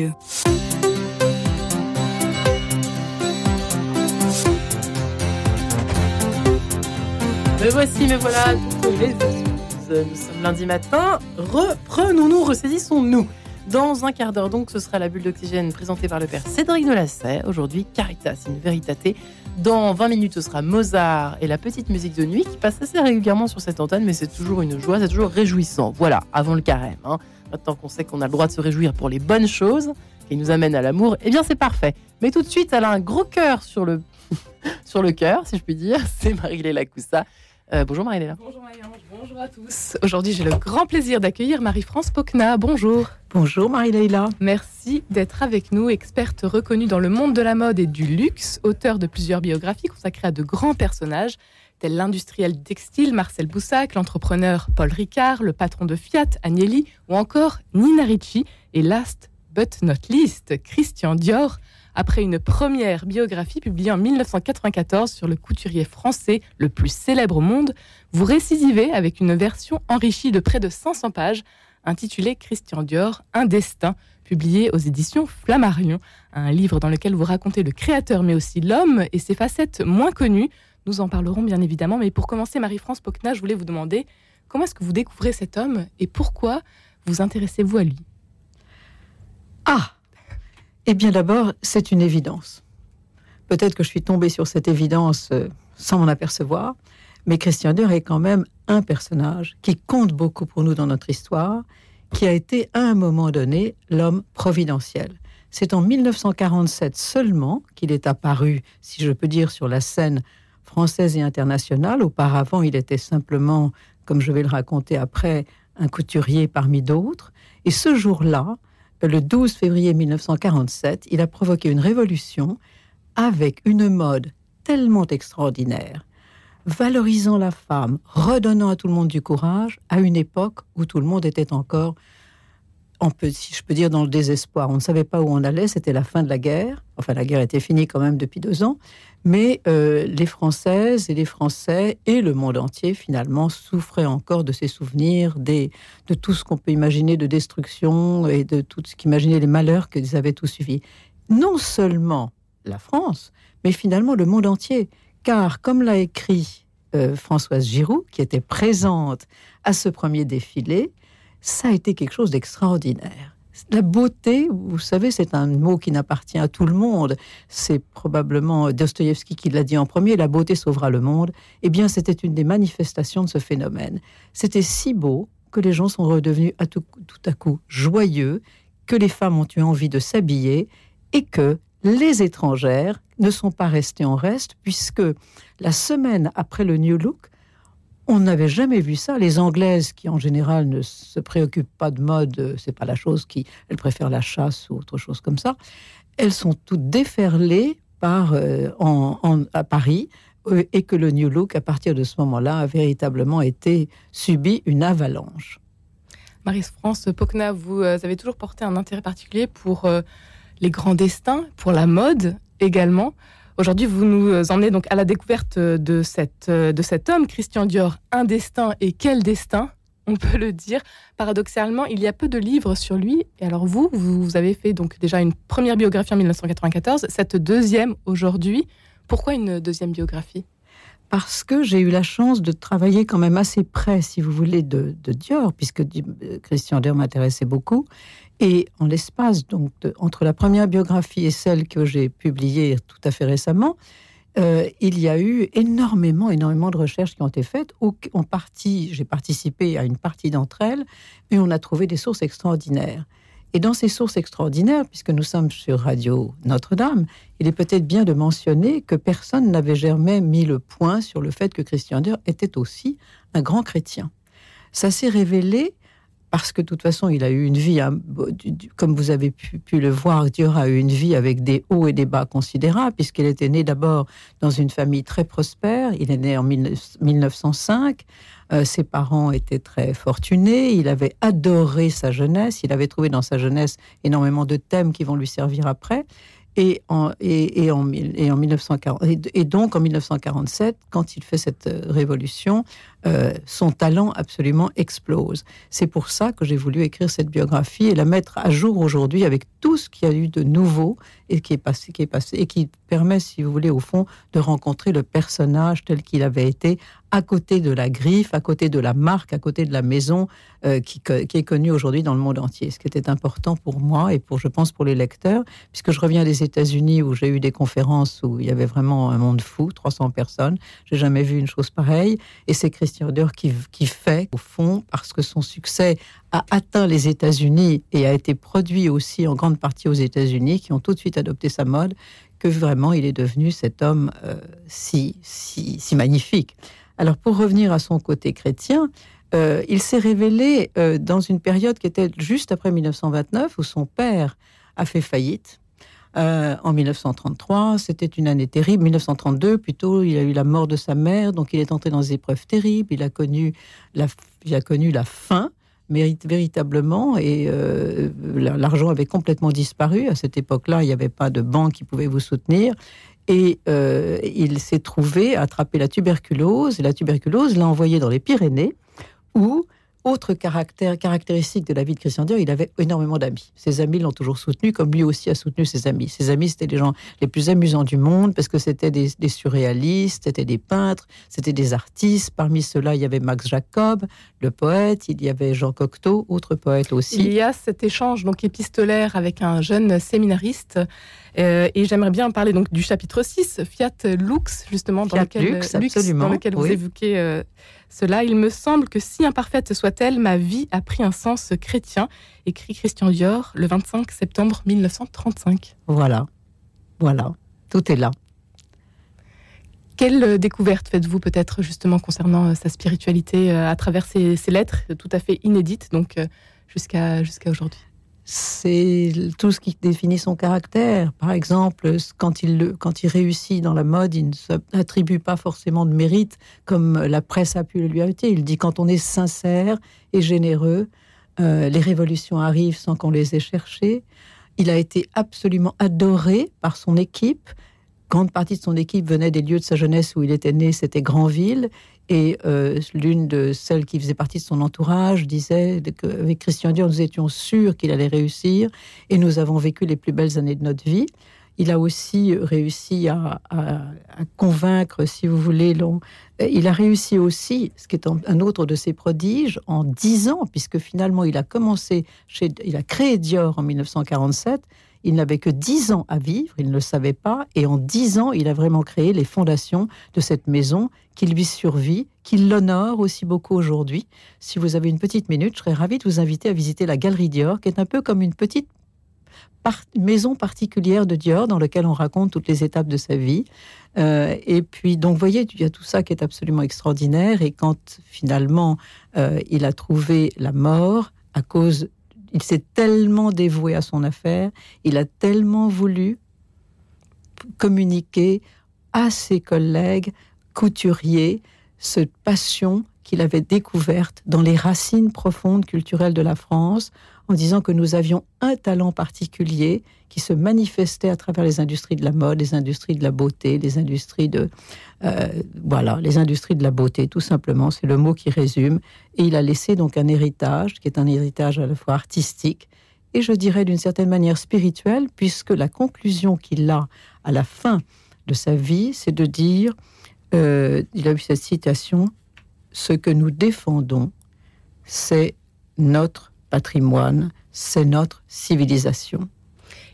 Me voici, me voilà, Nous sommes lundi matin. Reprenons-nous, ressaisissons-nous. Dans un quart d'heure, donc, ce sera la bulle d'oxygène présentée par le père Cédric Delasset. Aujourd'hui, Caritas, une véritate. Dans 20 minutes, ce sera Mozart et la petite musique de nuit qui passe assez régulièrement sur cette antenne, mais c'est toujours une joie, c'est toujours réjouissant. Voilà, avant le carême. Hein. Maintenant qu'on sait qu'on a le droit de se réjouir pour les bonnes choses qui nous amènent à l'amour, eh bien c'est parfait. Mais tout de suite, elle a un gros cœur sur le, sur le cœur, si je puis dire. C'est Marie-Léla Coussa. Euh, bonjour Marie-Léla. Bonjour marie bonjour à tous. Aujourd'hui, j'ai le grand plaisir d'accueillir Marie-France Pocna. Bonjour. Bonjour Marie-Léla. Merci d'être avec nous, experte reconnue dans le monde de la mode et du luxe, auteur de plusieurs biographies consacrées à de grands personnages tels l'industriel textile Marcel Boussac, l'entrepreneur Paul Ricard, le patron de Fiat Agnelli ou encore Nina Ricci et last but not least Christian Dior après une première biographie publiée en 1994 sur le couturier français le plus célèbre au monde, vous récisivez avec une version enrichie de près de 500 pages intitulée Christian Dior, Un destin, publié aux éditions Flammarion, un livre dans lequel vous racontez le créateur mais aussi l'homme et ses facettes moins connues. Nous en parlerons bien évidemment, mais pour commencer, Marie-France Pocna, je voulais vous demander comment est-ce que vous découvrez cet homme et pourquoi vous intéressez-vous à lui? Ah eh bien d'abord, c'est une évidence. Peut-être que je suis tombée sur cette évidence euh, sans m'en apercevoir, mais Christian Dior est quand même un personnage qui compte beaucoup pour nous dans notre histoire, qui a été à un moment donné l'homme providentiel. C'est en 1947 seulement qu'il est apparu, si je peux dire, sur la scène française et internationale. Auparavant, il était simplement, comme je vais le raconter après, un couturier parmi d'autres. Et ce jour-là, le 12 février 1947, il a provoqué une révolution avec une mode tellement extraordinaire, valorisant la femme, redonnant à tout le monde du courage, à une époque où tout le monde était encore peut, si je peux dire, dans le désespoir. On ne savait pas où on allait, c'était la fin de la guerre. Enfin, la guerre était finie quand même depuis deux ans. Mais euh, les Françaises et les Français et le monde entier, finalement, souffraient encore de ces souvenirs, de tout ce qu'on peut imaginer de destruction et de tout ce qu'imaginaient les malheurs qu'ils avaient tous suivis. Non seulement la France, mais finalement le monde entier. Car, comme l'a écrit euh, Françoise Giroud, qui était présente à ce premier défilé, ça a été quelque chose d'extraordinaire. La beauté, vous savez, c'est un mot qui n'appartient à tout le monde. C'est probablement Dostoïevski qui l'a dit en premier, la beauté sauvera le monde. Eh bien, c'était une des manifestations de ce phénomène. C'était si beau que les gens sont redevenus tout à coup joyeux, que les femmes ont eu envie de s'habiller et que les étrangères ne sont pas restées en reste, puisque la semaine après le New Look, on n'avait jamais vu ça. Les Anglaises, qui en général ne se préoccupent pas de mode, euh, c'est pas la chose qui, elles préfèrent la chasse ou autre chose comme ça. Elles sont toutes déferlées par euh, en, à Paris euh, et que le New Look, à partir de ce moment-là, a véritablement été subi une avalanche. Marie-France Pocna, vous avez toujours porté un intérêt particulier pour les grands destins, pour la mode également. Aujourd'hui, vous nous emmenez donc à la découverte de, cette, de cet homme, Christian Dior, un destin et quel destin on peut le dire. Paradoxalement, il y a peu de livres sur lui. Et alors vous, vous avez fait donc déjà une première biographie en 1994, cette deuxième aujourd'hui. Pourquoi une deuxième biographie? Parce que j'ai eu la chance de travailler quand même assez près, si vous voulez, de, Dior, puisque Christian Dior m'intéressait beaucoup. Et en l'espace, donc, entre la première biographie et celle que j'ai publiée tout à fait récemment, euh, il y a eu énormément, énormément de recherches qui ont été faites. Où partie, j'ai participé à une partie d'entre elles, et on a trouvé des sources extraordinaires. Et dans ces sources extraordinaires, puisque nous sommes sur Radio Notre-Dame, il est peut-être bien de mentionner que personne n'avait jamais mis le point sur le fait que Christian Dior était aussi un grand chrétien. Ça s'est révélé parce que de toute façon, il a eu une vie, hein, comme vous avez pu, le voir, Dior a eu une vie avec des hauts et des bas considérables, puisqu'il était né d'abord dans une famille très prospère. Il est né en 1905. Euh, ses parents étaient très fortunés. Il avait adoré sa jeunesse. Il avait trouvé dans sa jeunesse énormément de thèmes qui vont lui servir après. Et, en, et, en, et, en 1940, et, donc en 1947, quand il fait cette euh, révolution, euh, son talent absolument explose. C'est pour ça que j'ai voulu écrire cette biographie et la mettre à jour aujourd'hui avec tout ce qu'il y a eu de nouveau et qui est passé, qui est passé et qui permet, si vous voulez, au fond, de rencontrer le personnage tel qu'il avait été à côté de la griffe, à côté de la marque, à côté de la maison euh, qui, qui, est connue aujourd'hui dans le monde entier. Ce qui était important pour moi et pour, je pense, pour les lecteurs, puisque je reviens des États-Unis où j'ai eu des conférences où il y avait vraiment un monde fou, 300 personnes. J'ai jamais vu une chose pareille. Et c'est Christian Dior qui, qui fait, au fond, parce que son succès a atteint les États-Unis et a été produit aussi en grande partie aux États-Unis, qui ont tout de suite adopté sa mode, que vraiment il est devenu cet homme euh, si, si, si magnifique. Alors pour revenir à son côté chrétien, euh, il s'est révélé euh, dans une période qui était juste après 1929, où son père a fait faillite. Euh, en 1933, c'était une année terrible. 1932, plutôt, il a eu la mort de sa mère, donc il est entré dans des épreuves terribles. Il a connu la, il a connu la faim mérite véritablement et l'argent avait complètement disparu à cette époque-là il n'y avait pas de banque qui pouvait vous soutenir et euh, il s'est trouvé attraper la tuberculose. La tuberculose l'a envoyé dans les Pyrénées, où autre caractère, caractéristique de la vie de Christian Dior, il avait énormément d'amis. Ses amis l'ont toujours soutenu, comme lui aussi a soutenu ses amis. Ses amis, c'était les gens les plus amusants du monde, parce que c'était des, surréalistes, c'était des peintres, c'était des artistes. Parmi ceux-là, il y avait Max Jacob, le poète, il y avait Jean Cocteau, autre poète aussi. Il y a cet échange donc épistolaire avec un jeune séminariste. Euh, et j'aimerais bien parler donc du chapitre 6, Fiat Lux, justement, dans lequel, Lux, dans lequel vous évoquez euh, cela. Il me semble que si imparfaite soit-elle, ma vie a pris un sens chrétien, écrit Christian Dior le 25 septembre 1935. Voilà, voilà, tout est là. Quelle découverte faites-vous peut-être justement concernant euh, sa spiritualité à travers ces, ces, lettres tout à fait inédites donc jusqu'à jusqu'à aujourd'hui? C'est tout ce qui définit son caractère. Par exemple, quand il, quand il réussit dans la mode, il ne s'attribue pas forcément de mérite comme la presse a pu le lui inviter. Il dit quand on est sincère et généreux, euh, les révolutions arrivent sans qu'on les ait cherchées. Il a été absolument adoré par son équipe. Grande partie de son équipe venait des lieux de sa jeunesse où il était né, c'était Granville. Et euh, l'une de celles qui faisait partie de son entourage disait qu'avec Christian Dior, nous étions sûrs qu'il allait réussir et nous avons vécu les plus belles années de notre vie. Il a aussi réussi à, convaincre, si vous voulez, il a réussi aussi, ce qui est un autre de ses prodiges, en dix ans, puisque finalement il a commencé, il a créé Dior en 1947, il n'avait que dix ans à vivre, il ne le savait pas, et en dix ans, il a vraiment créé les fondations de cette maison qui lui survit, qui l'honore aussi beaucoup aujourd'hui. Si vous avez une petite minute, je serais ravie de vous inviter à visiter la Galerie Dior, qui est un peu comme une petite maison particulière de Dior dans laquelle on raconte toutes les étapes de sa vie. Euh, et puis, donc, vous voyez, il y a tout ça qui est absolument extraordinaire. Et quand finalement euh, il a trouvé la mort à cause il s'est tellement dévoué à son affaire, il a tellement voulu communiquer à ses collègues couturiers cette passion qu'il avait découverte dans les racines profondes culturelles de la France, en disant que nous avions un talent particulier qui se manifestait à travers les industries de la mode, les industries de la beauté, les industries de euh, voilà, les industries de la beauté, tout simplement, c'est le mot qui résume. Et il a laissé donc un héritage qui est un héritage à la fois artistique et je dirais d'une certaine manière spirituelle, puisque la conclusion qu'il a à la fin de sa vie, c'est de dire, euh, il a eu cette citation, ce que nous défendons, c'est notre patrimoine, c'est notre civilisation.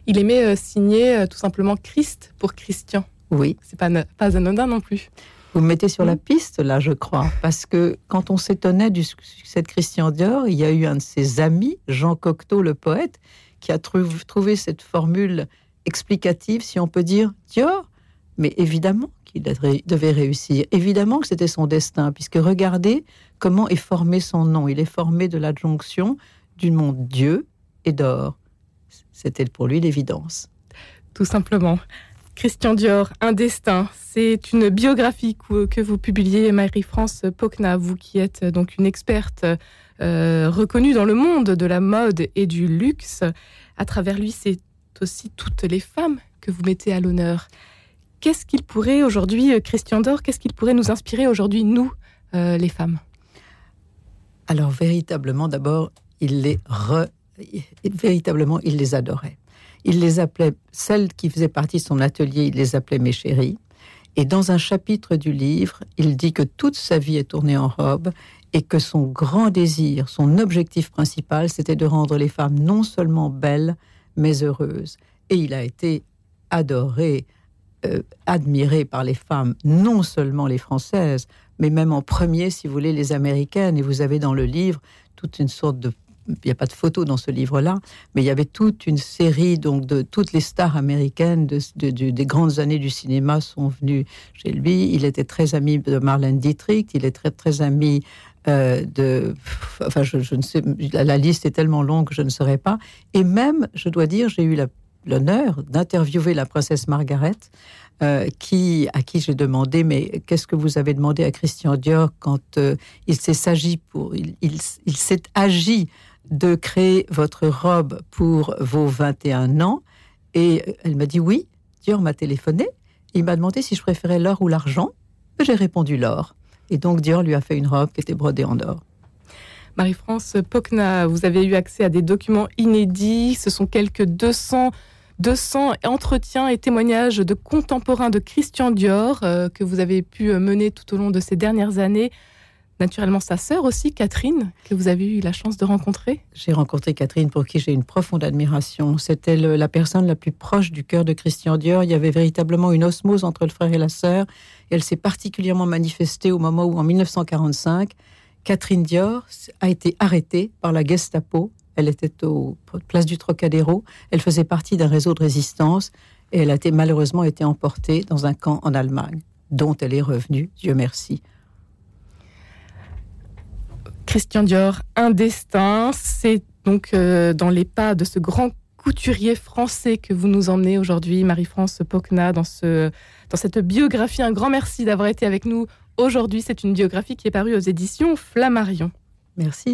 Il aimait euh, signer euh, tout simplement Christ pour Christian. Oui. C'est pas, pas anodin non plus. Vous me mettez sur la piste, là, je crois, parce que quand on s'étonnait du succès de Christian Dior, il y a eu un de ses amis, Jean Cocteau, le poète, qui a trouvé cette formule explicative, si on peut dire, Dior. Mais évidemment qu'il devait réussir. Évidemment que c'était son destin, puisque regardez comment est formé son nom. Il est formé de l'adjonction du monde Dieu et d'or. C'était pour lui l'évidence. Tout simplement. Christian Dior, Un destin, c'est une biographie que vous publiez, Marie-France Pocna, vous qui êtes donc une experte euh, reconnue dans le monde de la mode et du luxe. À travers lui, c'est aussi toutes les femmes que vous mettez à l'honneur. Qu'est-ce qu'il pourrait aujourd'hui, euh, Christian Dor, qu'est-ce qu'il pourrait nous inspirer aujourd'hui, nous, euh, les femmes? Alors véritablement, d'abord, il les véritablement, il les adorait. Il les appelait, celles qui faisaient partie de son atelier, il les appelait mes chéries. Et dans un chapitre du livre, il dit que toute sa vie est tournée en robe et que son grand désir, son objectif principal, c'était de rendre les femmes non seulement belles, mais heureuses. Et il a été adoré, euh, admiré par les femmes, non seulement les françaises, mais même en premier, si vous voulez, les américaines. Et vous avez dans le livre toute une sorte de il n'y a pas de photo dans ce livre-là, mais il y avait toute une série donc de toutes les stars américaines de, des grandes années du cinéma sont venues chez lui. Il était très ami de Marlène Dietrich, il est très très ami euh, de, enfin je, ne sais, la, liste est tellement longue que je ne saurais pas. Et même, je dois dire, j'ai eu l'honneur d'interviewer la princesse Margaret. Euh, qui, à qui j'ai demandé, mais qu'est-ce que vous avez demandé à Christian Dior quand euh, il s'est pour, il, il, il s'est agi de créer votre robe pour vos 21 ans? Et elle m'a dit oui. Dior m'a téléphoné. Il m'a demandé si je préférais l'or ou l'argent. J'ai répondu l'or. Et donc Dior lui a fait une robe qui était brodée en or. Marie-France Pocna, vous avez eu accès à des documents inédits. Ce sont quelques 200, 200 entretiens et témoignages de contemporains de Christian Dior euh, que vous avez pu mener tout au long de ces dernières années naturellement sa sœur aussi, Catherine, que vous avez eu la chance de rencontrer. J'ai rencontré Catherine pour qui j'ai une profonde admiration. C'était la personne la plus proche du cœur de Christian Dior. Il y avait véritablement une osmose entre le frère et la sœur. Elle s'est particulièrement manifestée au moment où, en 1945, Catherine Dior a été arrêtée par la Gestapo. Elle était au place du Trocadéro. Elle faisait partie d'un réseau de résistance et elle a été, malheureusement été emportée dans un camp en Allemagne, dont elle est revenue, Dieu merci, Christian Dior, Un destin. C'est donc euh, dans les pas de ce grand couturier français que vous nous emmenez aujourd'hui, Marie-France Pocna, dans, ce, dans cette biographie. Un grand merci d'avoir été avec nous aujourd'hui. C'est une biographie qui est parue aux éditions Flammarion. Merci.